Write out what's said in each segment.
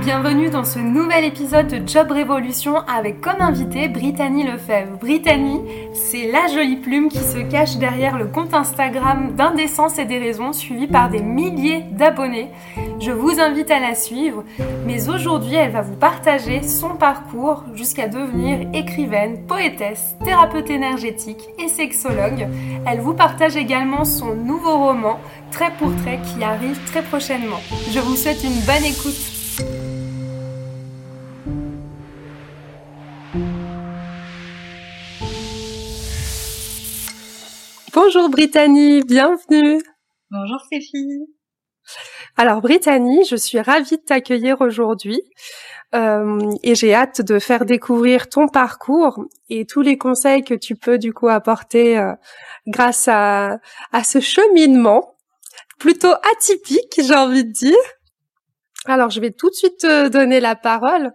Bienvenue dans ce nouvel épisode de Job Révolution avec comme invité Brittany Lefebvre. Brittany, c'est la jolie plume qui se cache derrière le compte Instagram d'Indécence et des raisons suivi par des milliers d'abonnés. Je vous invite à la suivre, mais aujourd'hui elle va vous partager son parcours jusqu'à devenir écrivaine, poétesse, thérapeute énergétique et sexologue. Elle vous partage également son nouveau roman, Très pour Trait, qui arrive très prochainement. Je vous souhaite une bonne écoute. Bonjour Brittany, bienvenue. Bonjour Stéphie. Alors Brittany, je suis ravie de t'accueillir aujourd'hui euh, et j'ai hâte de faire découvrir ton parcours et tous les conseils que tu peux du coup apporter euh, grâce à, à ce cheminement plutôt atypique, j'ai envie de dire. Alors je vais tout de suite te donner la parole.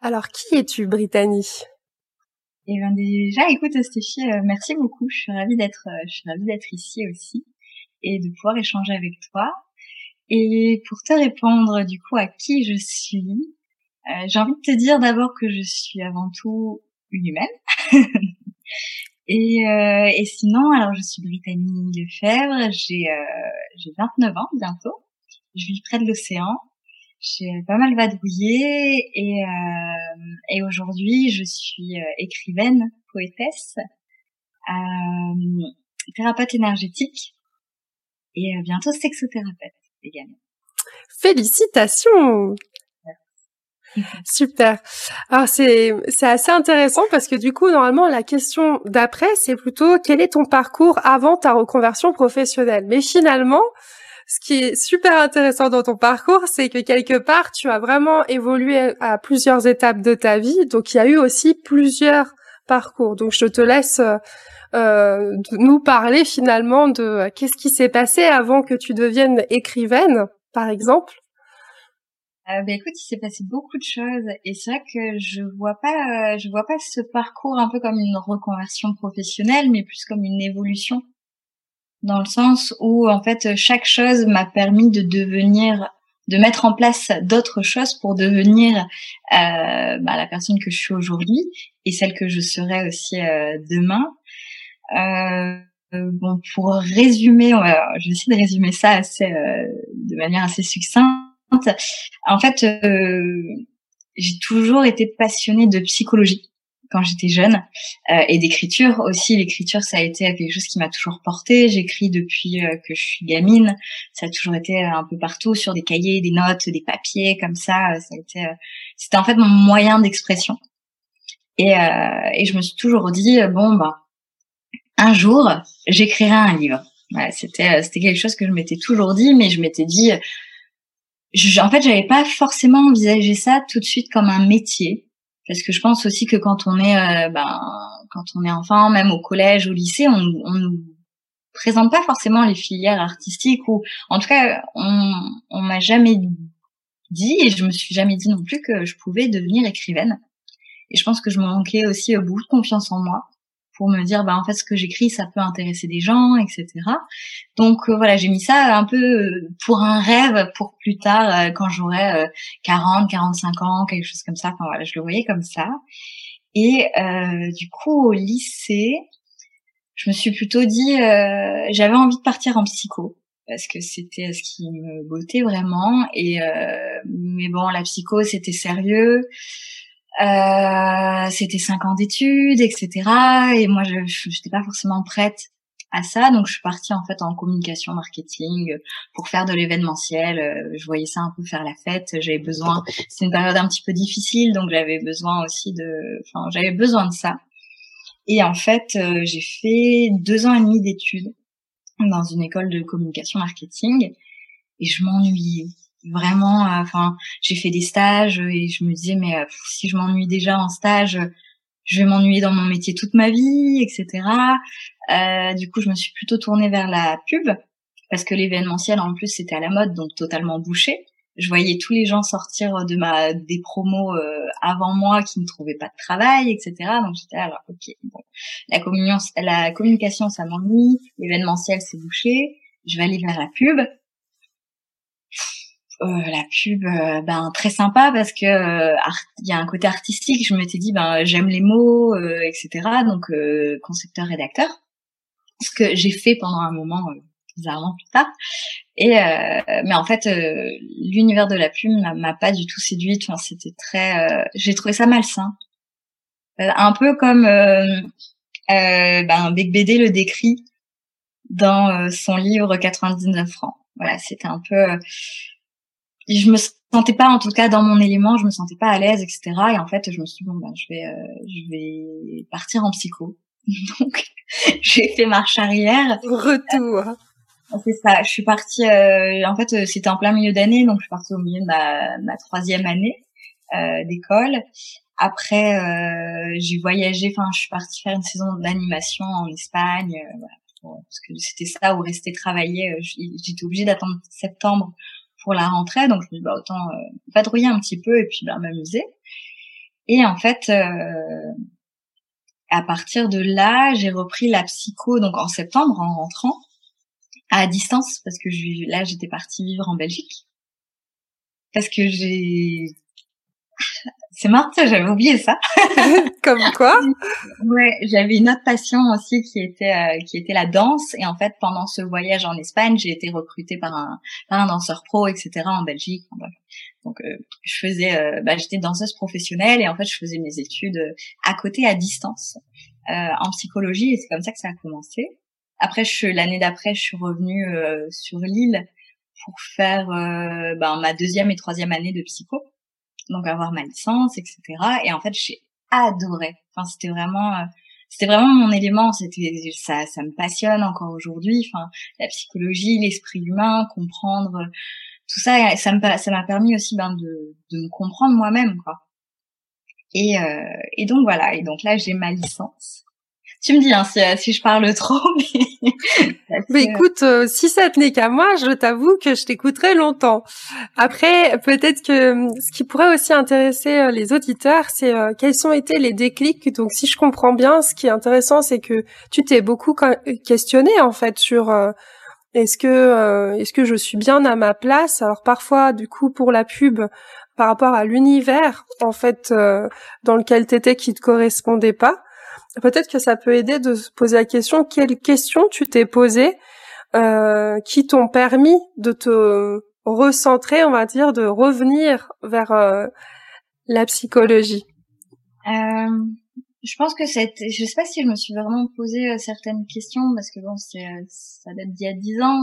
Alors qui es-tu Brittany? Et bien déjà, écoute Stéphie, euh, merci beaucoup. Je suis ravie d'être, euh, je suis ravie d'être ici aussi et de pouvoir échanger avec toi. Et pour te répondre du coup à qui je suis, euh, j'ai envie de te dire d'abord que je suis avant tout une humaine. et, sinon, alors je suis Brittany Lefebvre, j'ai j'ai 29 ans bientôt. Je vis près de l'océan j'ai pas mal vadrouillé et, euh, et aujourd'hui je suis euh, écrivaine, poétesse, euh, thérapeute énergétique et euh, bientôt sexothérapeute également. Félicitations Super. Alors c'est c'est assez intéressant parce que du coup normalement la question d'après c'est plutôt quel est ton parcours avant ta reconversion professionnelle? Mais finalement ce qui est super intéressant dans ton parcours, c'est que quelque part, tu as vraiment évolué à plusieurs étapes de ta vie. Donc, il y a eu aussi plusieurs parcours. Donc, je te laisse euh, nous parler finalement de euh, qu'est-ce qui s'est passé avant que tu deviennes écrivaine, par exemple. Euh, ben écoute, il s'est passé beaucoup de choses et c'est vrai que je vois pas, euh, je vois pas ce parcours un peu comme une reconversion professionnelle, mais plus comme une évolution dans le sens où en fait chaque chose m'a permis de devenir de mettre en place d'autres choses pour devenir euh, bah, la personne que je suis aujourd'hui et celle que je serai aussi euh, demain. Euh, bon, pour résumer, je vais essayer de résumer ça assez, euh, de manière assez succincte. En fait, euh, j'ai toujours été passionnée de psychologie quand j'étais jeune euh, et d'écriture aussi. L'écriture, ça a été quelque chose qui m'a toujours porté. J'écris depuis euh, que je suis gamine. Ça a toujours été un peu partout sur des cahiers, des notes, des papiers comme ça. Ça a été, euh, c'était en fait mon moyen d'expression. Et, euh, et je me suis toujours dit bon bah un jour j'écrirai un livre. c'était c'était quelque chose que je m'étais toujours dit, mais je m'étais dit je, en fait, j'avais pas forcément envisagé ça tout de suite comme un métier parce que je pense aussi que quand on est euh, ben, quand on est enfant même au collège au lycée on, on nous présente pas forcément les filières artistiques ou en tout cas on on m'a jamais dit et je me suis jamais dit non plus que je pouvais devenir écrivaine. Et je pense que je me manquais aussi beaucoup de confiance en moi pour me dire bah en fait ce que j'écris ça peut intéresser des gens etc donc euh, voilà j'ai mis ça un peu euh, pour un rêve pour plus tard euh, quand j'aurai 40 45 ans quelque chose comme ça. Enfin voilà je le voyais comme ça. Et du coup au lycée je me suis plutôt dit j'avais envie de partir en psycho parce que c'était ce qui me bottait vraiment. Et mais bon la psycho c'était sérieux euh, c'était cinq ans d'études, etc. Et moi, je n'étais pas forcément prête à ça. Donc je suis partie en fait en communication marketing pour faire de l'événementiel. Je voyais ça un peu faire la fête. J'avais besoin. C'est une période un petit peu difficile, donc j'avais besoin aussi de. Enfin, j'avais besoin de ça. Et en fait, j'ai fait deux ans et demi d'études dans une école de communication marketing et je m'ennuyais vraiment enfin j'ai fait des stages et je me disais mais si je m'ennuie déjà en stage je vais m'ennuyer dans mon métier toute ma vie etc euh, du coup je me suis plutôt tournée vers la pub parce que l'événementiel en plus c'était à la mode donc totalement bouché. Je voyais tous les gens sortir de ma des promos euh, avant moi qui ne trouvaient pas de travail etc donc j'étais alors ok bon. La communion la communication ça m'ennuie. L'événementiel c'est bouché. Je vais aller vers la pub. euh, la pub, euh, ben très sympa parce que euh, il y a un côté artistique. Je m'étais dit ben j'aime les mots, etc. Donc concepteur rédacteur, ce que j'ai fait pendant un moment bizarrement plus tard. Et mais en fait l'univers de la pub m'a pas du tout séduite. Enfin c'était très, j'ai trouvé ça malsain, un peu comme ben Bec BD le décrit dans son livre 99 francs. Voilà, c'était un peu je me sentais pas en tout cas dans mon élément, je me sentais pas à l'aise, etc. Et en fait, je me suis dit bon ben je vais euh, je vais partir en psycho. Donc j'ai fait marche arrière. Retour. C'est ça. Je suis partie. Euh, en fait, c'était en plein milieu d'année, donc je suis partie au milieu de ma, ma troisième année euh, d'école. Après, euh, j'ai voyagé. Enfin, je suis partie faire une saison d'animation en Espagne, voilà, parce que c'était ça où rester travailler. J'étais obligée d'attendre septembre pour la rentrée, donc je me dis bah autant euh, vadrouiller un petit peu et puis bah, m'amuser. Et en fait, euh, à partir de là, j'ai repris la psycho donc en septembre en rentrant à distance parce que je, là j'étais partie vivre en Belgique parce que j'ai c'est marrant, j'avais oublié ça. Comme quoi Ouais, j'avais une autre passion aussi qui était euh, qui était la danse et en fait pendant ce voyage en Espagne, j'ai été recrutée par un par un danseur pro, etc. en Belgique. Donc euh, je faisais, euh, bah, j'étais danseuse professionnelle et en fait je faisais mes études à côté à distance en psychologie et c'est comme ça que ça a commencé. Après, je l'année d'après, je suis revenue sur l'île pour faire ben, ma deuxième et troisième année de psycho donc avoir ma licence, etc. Et en fait, j'ai adoré. Enfin, c'était vraiment, euh, c'était vraiment mon élément. C'était ça, ça me passionne encore aujourd'hui. Enfin, la psychologie, l'esprit humain, comprendre tout ça, ça me, ça m'a permis aussi ben de, de me comprendre moi-même, quoi. Et, euh, et donc voilà. Et donc là, j'ai ma licence. Tu me dis hein, si, si, je parle trop, mais, mais écoute, euh, si ça tenait qu'à moi, je t'avoue que je t'écouterais longtemps. Après, peut-être que hum, ce qui pourrait aussi intéresser euh, les auditeurs, c'est euh, quels ont été les déclics. Donc, si je comprends bien, ce qui est intéressant, c'est que tu t'es beaucoup questionné en fait sur est-ce que est-ce que je suis bien à ma place? Alors parfois, du coup, pour la pub, par rapport à l'univers en fait dans lequel t'étais qui te correspondait pas peut-être que ça peut aider de se poser la question quelles questions tu t'es posées euh, qui t'ont permis de te recentrer, on va dire, de revenir vers euh, la psychologie? Euh, je pense que c'est, je sais pas si je me suis vraiment posé euh, certaines questions parce que bon, c'est, euh, ça date d'il y a dix ans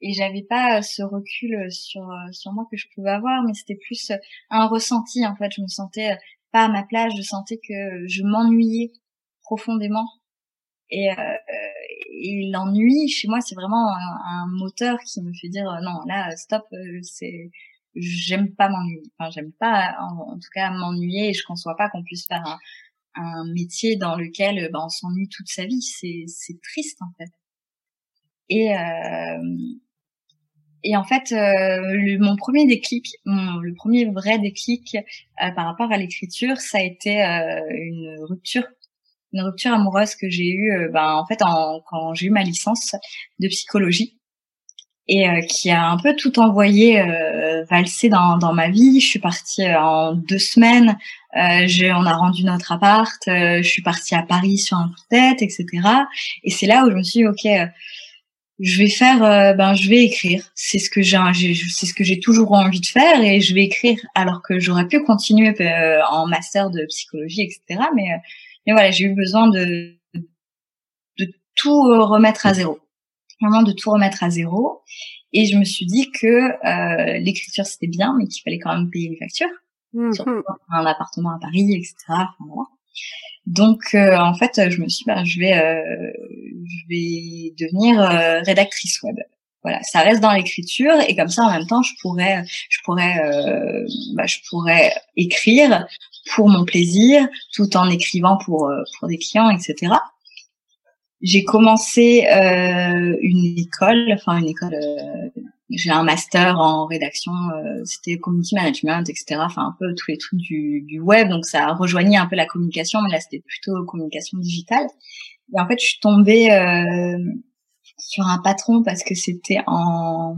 et j'avais pas ce recul sur sur moi que je pouvais avoir, mais c'était plus un ressenti en fait. Je me sentais pas à ma place, je sentais que je m'ennuyais profondément. Et, euh, et l'ennui, chez moi, c'est vraiment un, moteur qui me fait dire non, là, stop, euh, c'est j'aime pas m'ennuyer. Enfin, j'aime pas, en, tout cas, m'ennuyer. Je conçois pas qu'on puisse faire un, un métier dans lequel ben, on s'ennuie toute sa vie. C'est c'est triste en fait. Et euh, et en fait, euh, mon premier déclic, mon, le premier vrai déclic euh, par rapport à l'écriture, ça a été euh, une rupture une rupture amoureuse que j'ai eue euh, ben en fait en, quand j'ai eu ma licence de psychologie et euh, qui a un peu tout envoyé euh, valser dans, dans ma vie. Je suis partie euh, en deux semaines. Euh, on a rendu notre appart. je suis partie à Paris sur un coup de tête, etc. Et c'est là où je me suis dit, ok, je vais faire, ben je vais écrire. C'est ce que j'ai, c'est ce que j'ai toujours envie de faire et je vais écrire. Alors que j'aurais pu continuer en master de psychologie, etc. Mais mais voilà, j'ai eu besoin de, de tout remettre à zéro, vraiment de tout remettre à zéro. Et je me suis dit que euh, l'écriture c'était bien, mais qu'il fallait quand même payer les factures, mmh. surtout un appartement à Paris, etc. Donc euh, en fait, je me suis dit, bah, je vais, euh, je vais devenir euh, rédactrice web. Voilà, ça reste dans l'écriture et comme ça en même temps, je pourrais, je pourrais, bah, je pourrais écrire pour mon plaisir, tout en écrivant pour pour des clients, etc. J'ai commencé une école, enfin une école j'ai un master en rédaction, euh, c'était community management, etc. Enfin un peu tous les trucs du, du web, donc ça rejoignait un peu la communication, mais là c'était plutôt communication digitale. Et en fait, je suis tombée euh, sur un patron parce que c'était en,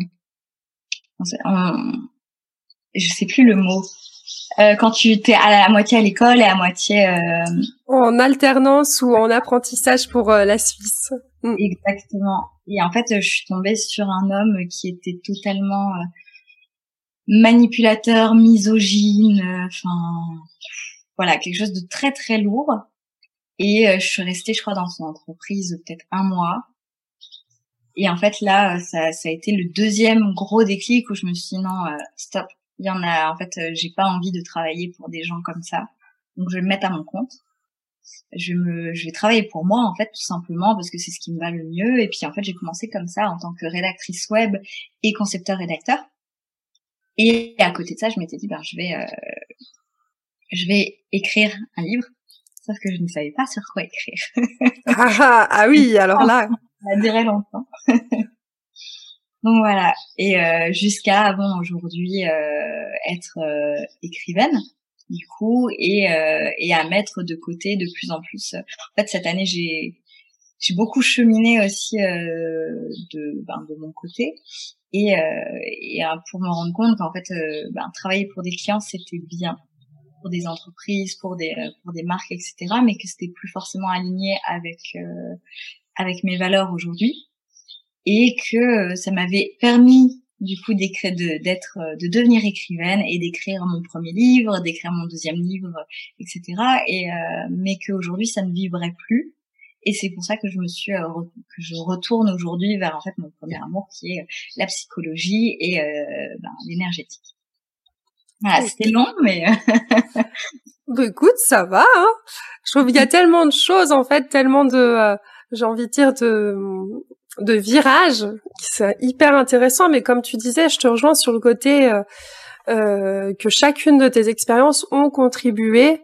en, je sais plus le mot. Euh, quand tu étais à la moitié à l'école et à moitié euh... en alternance ou en apprentissage pour euh, la Suisse. Mm. Exactement. Et en fait, je suis tombée sur un homme qui était totalement euh, manipulateur, misogyne, euh, enfin voilà, quelque chose de très très lourd. Et euh, je suis restée, je crois, dans son entreprise peut-être un mois. Et en fait, là, ça, ça a été le deuxième gros déclic où je me suis dit non, stop. Il y en a, en fait, j'ai pas envie de travailler pour des gens comme ça. Donc, je vais me mettre à mon compte. Je me je vais travailler pour moi en fait tout simplement parce que c'est ce qui me va le mieux. Et puis en fait j'ai commencé comme ça en tant que rédactrice web et concepteur rédacteur. Et à côté de ça je m'étais dit ben je vais euh, je vais écrire un livre. Sauf que je ne savais pas sur quoi écrire. Ah, ah, ah oui alors là. Ça a duré longtemps donc voilà et euh, jusqu'à avant aujourd'hui euh, être euh, écrivaine du coup et euh, et à mettre de côté de plus en plus. En fait, cette année, j'ai j'ai beaucoup cheminé aussi euh, de ben, de mon côté et euh, et pour me rendre compte qu'en fait, euh, ben, travailler pour des clients c'était bien pour des entreprises, pour des pour des marques, etc. Mais que c'était plus forcément aligné avec avec mes valeurs aujourd'hui et que ça m'avait permis du coup d'écrire de d'être euh, de devenir écrivaine et d'écrire mon premier livre d'écrire mon deuxième livre etc et euh, mais qu'aujourd'hui ça ne vibrait plus. Et c'est pour ça que je me suis euh, que je retourne aujourd'hui vers en fait mon premier amour qui est la psychologie et ben, l'énergétique. Voilà c'était long mais bah, écoute ça va hein. Je trouve qu'il y a tellement de choses en fait tellement de j'ai envie de dire de de virage, c'est hyper intéressant. Mais comme tu disais, je te rejoins sur le côté euh, euh, que chacune de tes expériences ont contribué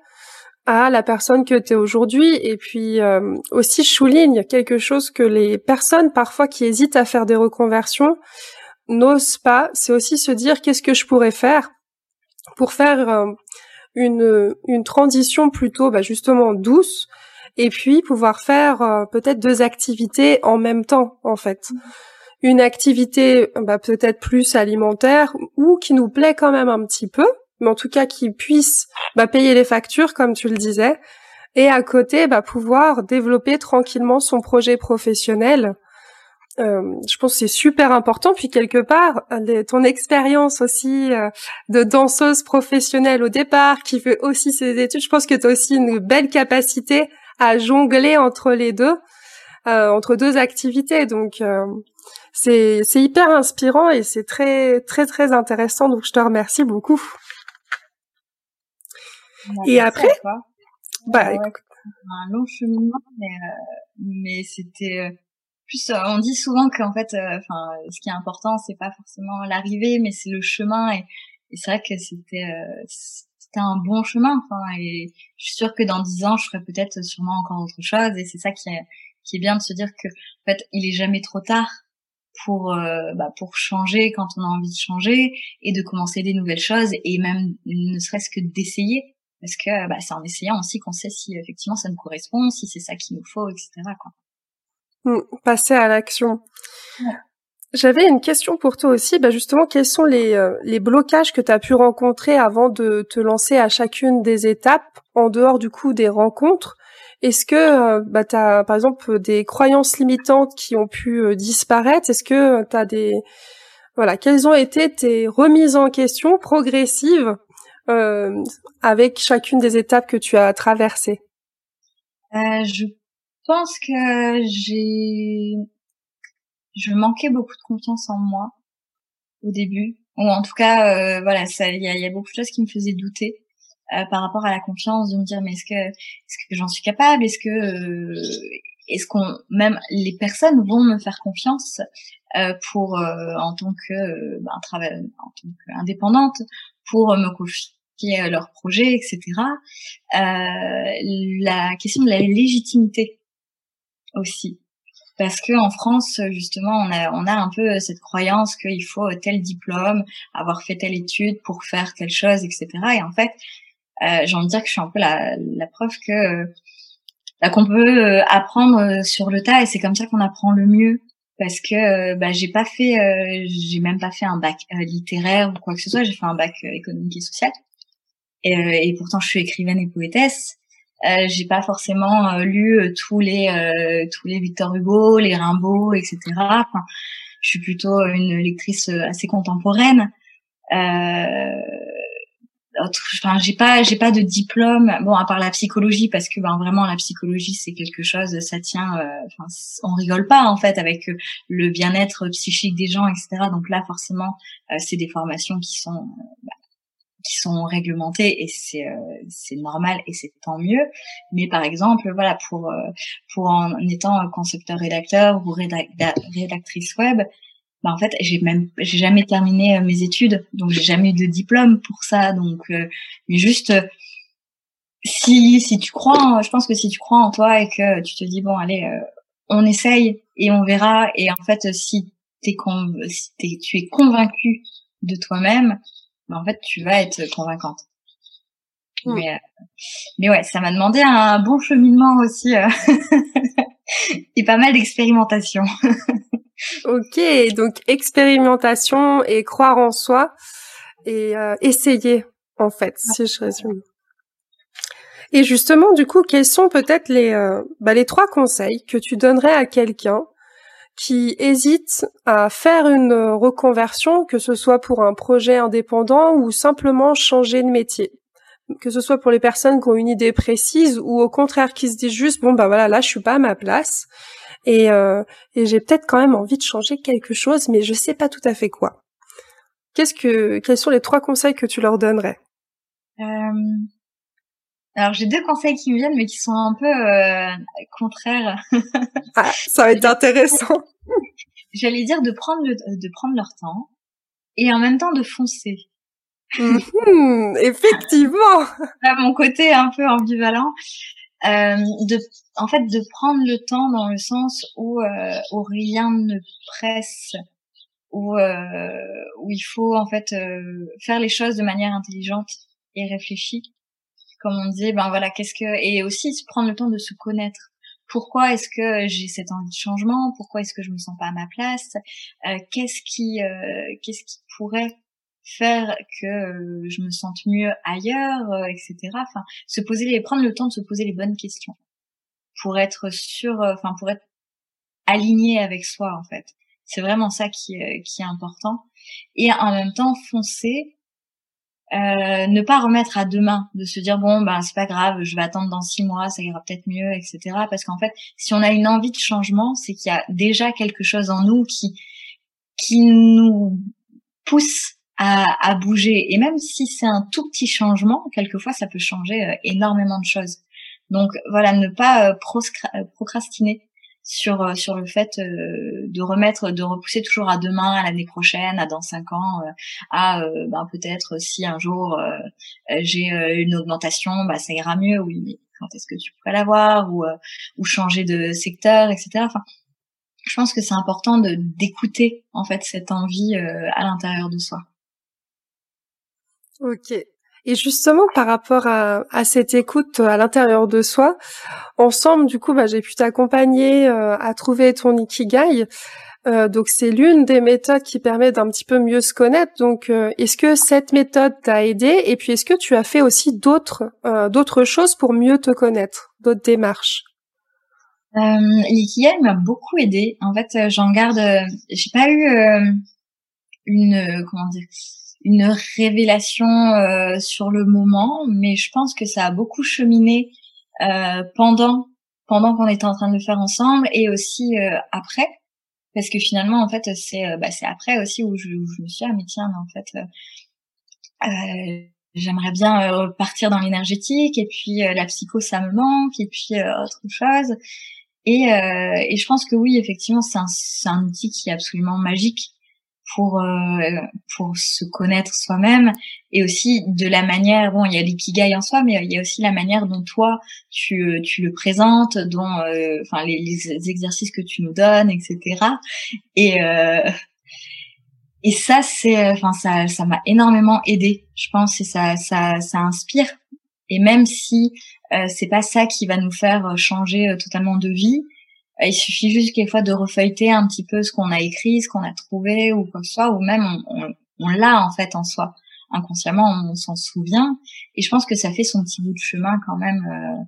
à la personne que tu es aujourd'hui. Et puis euh, aussi, je souligne quelque chose que les personnes parfois qui hésitent à faire des reconversions n'osent pas. C'est aussi se dire qu'est-ce que je pourrais faire pour faire une, une transition plutôt bah, justement douce et puis pouvoir faire euh, peut-être deux activités en même temps en fait. Mmh. Une activité bah, peut-être plus alimentaire ou qui nous plaît quand même un petit peu, mais en tout cas qui puisse bah, payer les factures comme tu le disais, et à côté bah, pouvoir développer tranquillement son projet professionnel. Euh, je pense que c'est super important. Puis quelque part, ton expérience aussi euh, de danseuse professionnelle au départ, qui fait aussi ses études, je pense que tu as aussi une belle capacité à jongler entre les deux, euh, entre deux activités. Donc euh, c'est c'est hyper inspirant et c'est très très très intéressant. Donc je te remercie beaucoup. Et après, bah un long cheminement, mais euh, mais c'était plus on dit souvent qu'en fait enfin ce qui est important c'est pas forcément l'arrivée mais c'est le chemin et, et c'est vrai que c'était c'était un bon chemin. Enfin, et je suis sûre que dans dix ans, je ferai peut-être sûrement encore autre chose. Et c'est ça qui est, qui est bien de se dire que, en fait, il est jamais trop tard pour euh, bah, pour changer quand on a envie de changer et de commencer des nouvelles choses et même ne serait-ce que d'essayer parce que bah, c'est en essayant aussi qu'on sait si effectivement ça nous correspond, si c'est ça qu'il nous faut, etc. Quoi. Mmh, passer à l'action. J'avais une question pour toi aussi. Bah justement, quels sont les, euh, les blocages que tu as pu rencontrer avant de te lancer à chacune des étapes, en dehors du coup des rencontres? Est-ce que euh, bah, tu as par exemple des croyances limitantes qui ont pu euh, disparaître? Est-ce que tu des... Voilà, quelles ont été tes remises en question progressives avec chacune des étapes que tu as traversées? Je pense que j'ai, je manquais beaucoup de confiance en moi au début, ou en tout cas, euh, voilà, il y a, y a, beaucoup de choses qui me faisaient douter euh, par rapport à la confiance, de me dire mais est-ce que, est-ce que j'en suis capable, est-ce que, euh, est-ce qu'on, même les personnes vont me faire confiance pour en tant que ben, travail, en tant qu'indépendante, pour me confier leurs projets, etc. la question de la légitimité aussi parce que en France justement on a on a un peu cette croyance qu'il faut tel diplôme avoir fait telle étude pour faire telle chose etc et en fait euh, j'ai envie de dire que je suis un peu la, la preuve que bah, qu'on peut euh, apprendre sur le tas et c'est comme ça qu'on apprend le mieux. Parce que bah, j'ai pas fait euh, j'ai même pas fait un bac euh, littéraire ou quoi que ce soit. J'ai fait un bac économique et social. Et, et pourtant je suis écrivaine et poétesse euh, j'ai pas forcément euh, lu euh, tous les tous les Victor Hugo, les Rimbaud, etc. Enfin, je suis plutôt une lectrice assez contemporaine. Euh, enfin j'ai pas j'ai pas de diplôme bon à part la psychologie parce que ben vraiment la psychologie c'est quelque chose ça tient enfin on rigole pas en fait avec le bien-être psychique des gens etc donc là forcément c'est des formations qui sont bah, qui sont réglementés et c'est euh, c'est normal et c'est tant mieux. Mais par exemple voilà pour euh, pour en étant concepteur rédacteur ou rédactrice web bah en fait j'ai même j'ai jamais terminé euh, mes études. Donc j'ai jamais eu de diplôme pour ça. Donc mais juste si si tu crois je pense que si tu crois en toi et que tu te dis bon allez on essaye et on verra. Et en fait si t'es si tu es convaincu de toi-même en fait, tu vas être convaincante. Mais, euh, mais ouais, ça m'a demandé un bon cheminement aussi euh, et pas mal d'expérimentation. ok, donc expérimentation et croire en soi et euh, essayer en fait, si je résume. Et justement, du coup, quels sont peut-être les, bah, les trois conseils que tu donnerais à quelqu'un qui hésitent à faire une reconversion, que ce soit pour un projet indépendant ou simplement changer de métier. Que ce soit pour les personnes qui ont une idée précise ou au contraire qui se disent juste bon bah voilà là je suis pas à ma place et, euh, et j'ai peut-être quand même envie de changer quelque chose mais je sais pas tout à fait quoi. Qu'est-ce que quels sont les trois conseils que tu leur donnerais? Euh, alors j'ai deux conseils qui me viennent, mais qui sont un peu euh, contraires. ah, ça va être intéressant. J'allais dire de prendre le, de prendre leur temps et en même temps de foncer. Mmh, effectivement. À mon côté un peu ambivalent, euh, de, en fait, de prendre le temps dans le sens où, euh, où rien ne presse, où, euh, où il faut en fait euh, faire les choses de manière intelligente et réfléchie comme on dit, ben voilà, qu'est-ce que et aussi prendre le temps de se connaître. Pourquoi est-ce que j'ai cette envie de changement? Pourquoi est-ce que je me sens pas à ma place? Euh, Qu'est-ce qui euh, qu'est-ce qui pourrait faire que euh, je me sente mieux ailleurs, etc. Enfin, se poser les prendre le temps de se poser les bonnes questions pour être sûr, enfin pour être aligné avec soi en fait. C'est vraiment ça qui, qui est important. Et en même temps, foncer euh, ne pas remettre à demain, de se dire bon ben c'est pas grave, je vais attendre dans six mois, ça ira peut-être mieux, etc. Parce qu'en fait, si on a une envie de changement, c'est qu'il y a déjà quelque chose en nous qui qui nous pousse à, bouger. Et même si c'est un tout petit changement, quelquefois ça peut changer euh, énormément de choses. Donc voilà, ne pas euh, procrastiner sur euh, sur le fait euh, de remettre, de repousser toujours à demain, à l'année prochaine, à dans cinq ans, euh, à ben, peut-être si un jour j'ai une augmentation, bah ça ira mieux. Oui, mais quand est-ce que tu pourrais l'avoir ou ou changer de secteur, etc. Enfin, je pense que c'est important de d'écouter en fait cette envie à l'intérieur de soi. Ok, et justement, par rapport à, à cette écoute à l'intérieur de soi, ensemble, du coup, bah, j'ai pu t'accompagner euh, à trouver ton ikigai. Euh, donc, c'est l'une des méthodes qui permet d'un petit peu mieux se connaître. Donc, euh, est-ce que cette méthode t'a aidé? Et puis, est-ce que tu as fait aussi d'autres d'autres choses pour mieux te connaître, d'autres démarches? L'ikigai m'a beaucoup aidé. En fait, j'en garde. j'ai pas eu une comment dire une révélation euh, sur le moment, mais je pense que ça a beaucoup cheminé euh, pendant pendant qu'on était en train de le faire ensemble et aussi après. Parce que finalement en fait c'est bah, c'est après aussi où je, je, me suis ah mais tiens en fait euh, j'aimerais bien partir dans l'énergétique et puis la psycho ça me manque et puis autre chose. Et, et je pense que oui effectivement c'est un, un outil qui est absolument magique pour euh, pour se connaître soi-même et aussi de la manière bon il y a l'ikigai en soi mais il y a aussi la manière dont toi tu tu le présentes dont euh, enfin les, les, exercices que tu nous donnes etc et euh, et ça c'est enfin ça ça m'a énormément aidé je pense et ça ça ça inspire. Et même si euh, c'est pas ça qui va nous faire changer totalement de vie euh, il suffit juste quelquefois de refeuilleter un petit peu ce qu'on a écrit, ce qu'on a trouvé ou quoi que ce soit, ou même on, on, l'a en fait en soi. Inconsciemment, on s'en souvient. Et je pense que ça fait son petit bout de chemin quand même, euh,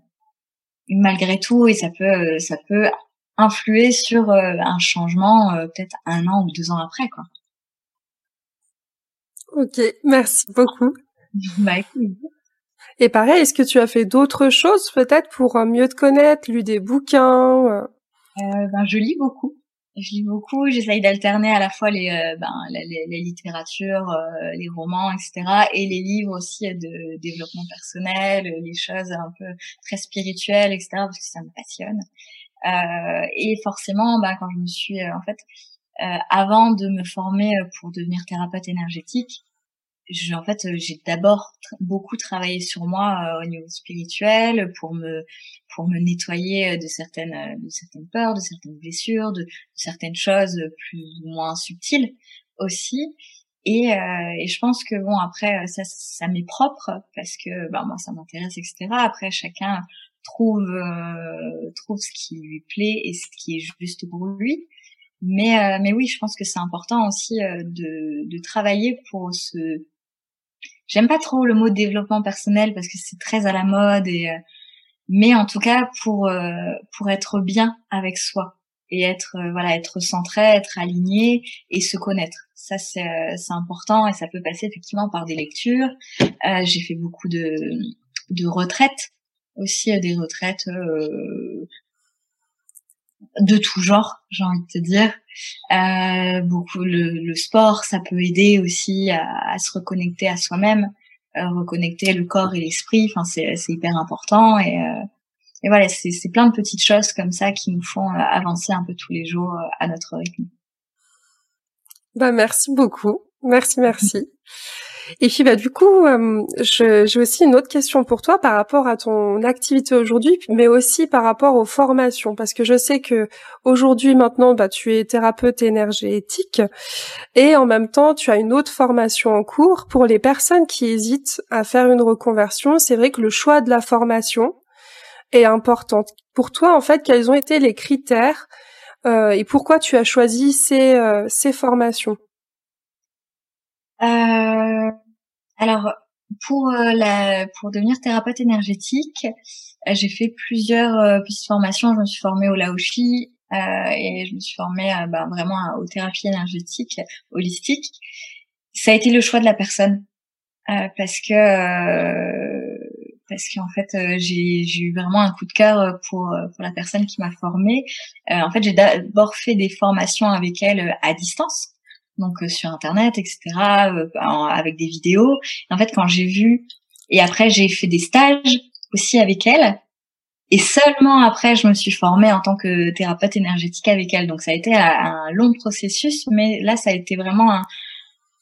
malgré tout, et ça peut, euh, ça peut influer sur un changement peut-être un an ou deux ans après, quoi. Ok, merci beaucoup. bah, Et pareil, est-ce que tu as fait d'autres choses peut-être pour mieux te connaître, lu des bouquins euh, ben, je lis beaucoup. Je lis beaucoup. J'essaye d'alterner à la fois les, euh, ben, les, littératures, euh, les romans, etc., et les livres aussi de développement personnel, les choses un peu très spirituelles, etc., parce que ça me passionne. Et forcément, ben, quand je me suis, en fait, avant de me former pour devenir thérapeute énergétique, je, en fait, euh, j'ai d'abord beaucoup travaillé sur moi euh, au niveau spirituel pour me pour me nettoyer euh, de certaines de certaines peurs, de certaines blessures, de, certaines choses plus ou moins subtiles aussi. Et, et je pense que bon après ça ça m'est propre parce que bah moi ça m'intéresse etc. Après chacun trouve trouve ce qui lui plaît et ce qui est juste pour lui. Mais mais oui je pense que c'est important aussi de de travailler pour se J'aime pas trop le mot développement personnel parce que c'est très à la mode et euh, mais en tout cas pour euh, pour être bien avec soi et être euh, voilà être centré, être aligné et se connaître. Ça c'est important et ça peut passer effectivement par des lectures. j'ai fait beaucoup de de retraites aussi des retraites de tout genre, j'ai envie de te dire. Euh, beaucoup le, sport, ça peut aider aussi à, se reconnecter à soi-même, euh, reconnecter le corps et l'esprit. Enfin, c'est hyper important et, euh, et voilà, c'est plein de petites choses comme ça qui nous font euh, avancer un peu tous les jours à notre rythme. Bah merci beaucoup, merci merci. Et puis bah du coup, euh, j'ai aussi une autre question pour toi par rapport à ton activité aujourd'hui, mais aussi par rapport aux formations, parce que je sais que aujourd'hui maintenant, bah tu es thérapeute énergétique et en même temps tu as une autre formation en cours pour les personnes qui hésitent à faire une reconversion. C'est vrai que le choix de la formation est important. Pour toi, en fait, quels ont été les critères euh, et pourquoi tu as choisi ces, euh, ces formations? Euh, alors pour euh, la pour devenir thérapeute énergétique, euh, j'ai fait plusieurs euh, petites formations. Je me suis formée au Laoshi et je me suis formée bah, vraiment aux thérapies énergétiques holistiques. Ça a été le choix de la personne parce que parce qu'en fait j'ai j'ai eu vraiment un coup de cœur pour pour la personne qui m'a formée. en fait, j'ai d'abord fait des formations avec elle à distance donc euh, sur internet, etc., euh, avec des vidéos. en fait, quand j'ai vu, et après j'ai fait des stages aussi avec elle, et seulement après je me suis formée en tant que thérapeute énergétique avec elle. Donc ça a été un, long processus, mais là ça a été vraiment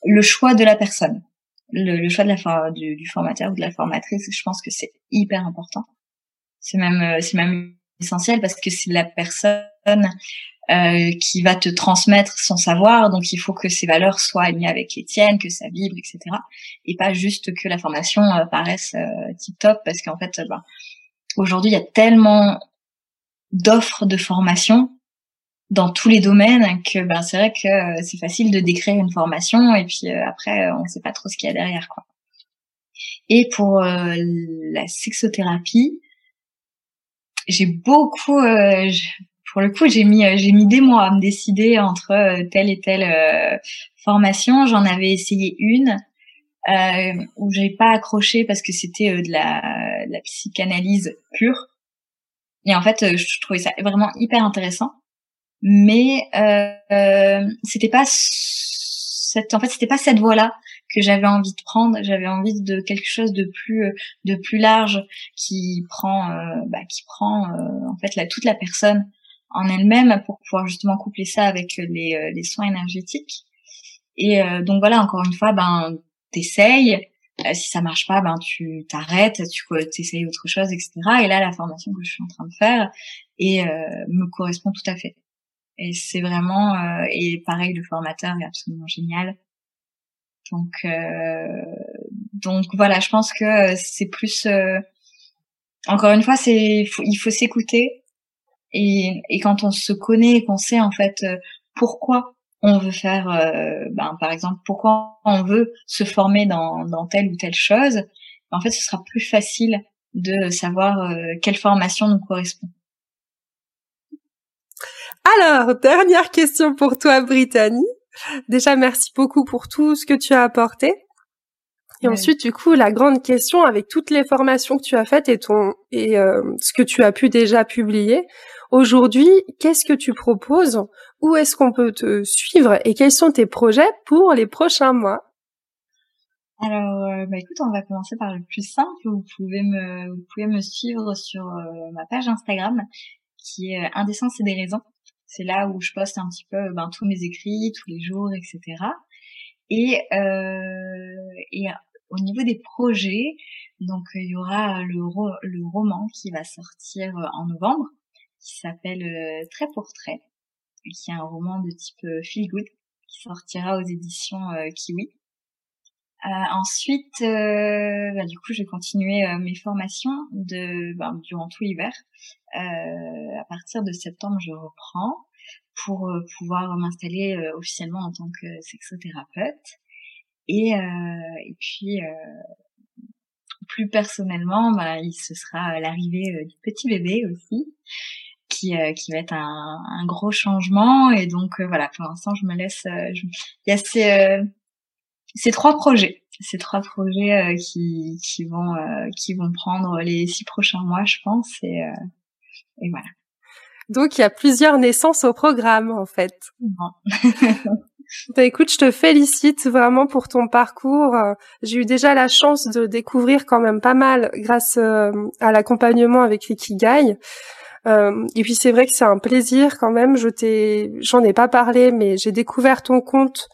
le choix de la personne, le, choix de la du, du formateur ou de la formatrice. Je pense que c'est hyper important. C'est même euh, c'est même essentiel parce que c'est la personne euh, qui va te transmettre son savoir. Donc il faut que ses valeurs soient alignées avec les tiennes, que ça vibre, etc. Et pas juste que la formation euh, paraisse euh, tip top parce qu'en fait, ben, aujourd'hui il y a tellement d'offres de formation dans tous les domaines que ben c'est vrai que c'est facile de décrire une formation et puis après on ne sait pas trop ce qu'il y a derrière quoi. Et pour la sexothérapie, j'ai beaucoup pour le coup, j'ai mis euh, j'ai mis des mois à me décider entre euh, telle et telle euh, formation. J'en avais essayé une euh, où j'ai pas accroché parce que c'était de, la, la psychanalyse pure. Et en fait, je trouvais ça vraiment hyper intéressant. Mais euh, c'était pas cette, en fait, c'était pas cette voie-là que j'avais envie de prendre. J'avais envie de quelque chose de plus, de plus large qui prend, bah, qui prend en fait la, toute la personne en elle-même pour pouvoir justement coupler ça avec les, les soins énergétiques. Et donc voilà, encore une fois, ben t'essayes, euh, si ça marche pas, ben tu t'arrêtes, tu essayes autre chose, etc. Et là, la formation que je suis en train de faire et euh, me correspond tout à fait. Et c'est vraiment euh, et pareil, le formateur est absolument génial. Donc donc voilà, je pense que c'est plus encore une fois, c'est il faut s'écouter et, et quand on se connaît et qu'on sait en fait pourquoi on veut faire, euh, ben, par exemple, pourquoi on veut se former dans, dans telle ou telle chose, en fait, ce sera plus facile de savoir euh, quelle formation nous correspond. Alors, dernière question pour toi, Brittany. Déjà, merci beaucoup pour tout ce que tu as apporté. Et ensuite, du coup, la grande question avec toutes les formations que tu as faites et ton et euh, ce que tu as pu déjà publier, Aujourd'hui, qu'est-ce que tu proposes? Où est-ce qu'on peut te suivre? Et quels sont tes projets pour les prochains mois? Alors, euh, bah écoute, on va commencer par le plus simple. Vous pouvez me, vous pouvez me suivre sur euh, ma page Instagram, qui est Indécence et des raisons. C'est là où je poste un petit peu ben, tous mes écrits, tous les jours, etc. Et, et au niveau des projets, donc il y aura le, roman qui va sortir en novembre, qui s'appelle euh, Très pour Trait, qui est un roman de type euh, feel good, qui sortira aux éditions euh, Kiwi. ensuite, bah, du coup, je vais continuer mes formations de ben, durant tout l'hiver. À partir de septembre, je reprends pour pouvoir m'installer officiellement en tant que sexothérapeute. Et, et puis, plus personnellement, bah, il se sera l'arrivée du petit bébé aussi qui euh, qui va être un, un, gros changement. Et donc euh, voilà pour l'instant je me laisse euh, il y a ces ces trois projets. Ces trois projets qui qui vont qui vont prendre les six prochains mois je pense. Et et voilà donc il y a plusieurs naissances au programme en fait Bah écoute, je te félicite vraiment pour ton parcours. J'ai eu déjà la chance de découvrir quand même pas mal grâce à l'accompagnement avec l'Ikigai. Euh, et puis c'est vrai que c'est un plaisir quand même. Je t'ai, j'en ai pas parlé, mais j'ai découvert ton compte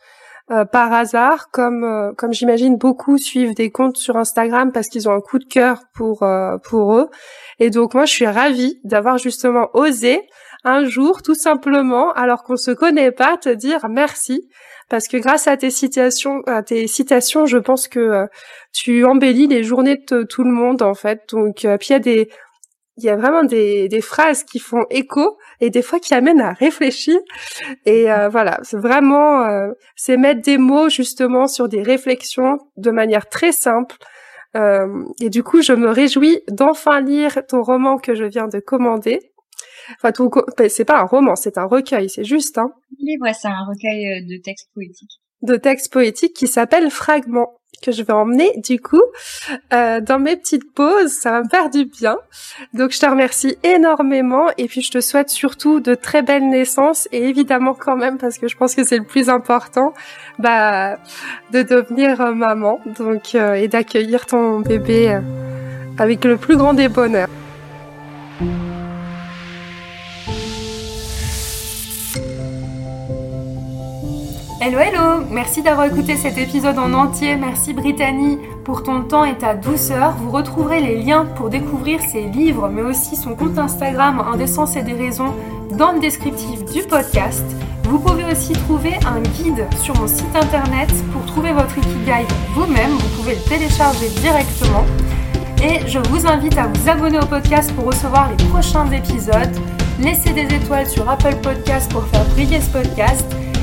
euh, par hasard, comme euh, comme j'imagine beaucoup suivent des comptes sur Instagram parce qu'ils ont un coup de cœur pour pour eux. Et donc moi je suis ravie d'avoir justement osé un jour tout simplement, alors qu'on se connaît pas, te dire merci parce que grâce à tes citations, à tes citations, je pense que tu embellis les journées de tout le monde en fait. Donc puis il y a des il y a vraiment des, des phrases qui font écho et des fois qui amènent à réfléchir. Et euh, voilà, c'est vraiment, euh, c'est mettre des mots justement sur des réflexions de manière très simple. Euh, et du coup, je me réjouis d'enfin lire ton roman que je viens de commander. Enfin, tout, ben, c'est pas un roman, c'est un recueil, c'est juste, hein. Livre, c'est un recueil de textes poétiques. De textes poétiques qui s'appelle Fragments que je vais emmener du coup euh, dans mes petites pauses. Ça va me faire du bien. Donc je te remercie énormément et puis je te souhaite surtout de très belles naissances et évidemment quand même parce que je pense que c'est le plus important, bah de devenir euh, maman donc euh, et d'accueillir ton bébé avec le plus grand des bonheurs. Hello hello Merci d'avoir écouté cet épisode en entier. Merci Brittany pour ton temps et ta douceur. Vous retrouverez les liens pour découvrir ses livres mais aussi son compte Instagram Indécence et des raisons dans le descriptif du podcast. Vous pouvez aussi trouver un guide sur mon site internet pour trouver votre Ikigai vous-même. Vous pouvez le télécharger directement. Et je vous invite à vous abonner au podcast pour recevoir les prochains épisodes. Laissez des étoiles sur Apple Podcast pour faire briller ce podcast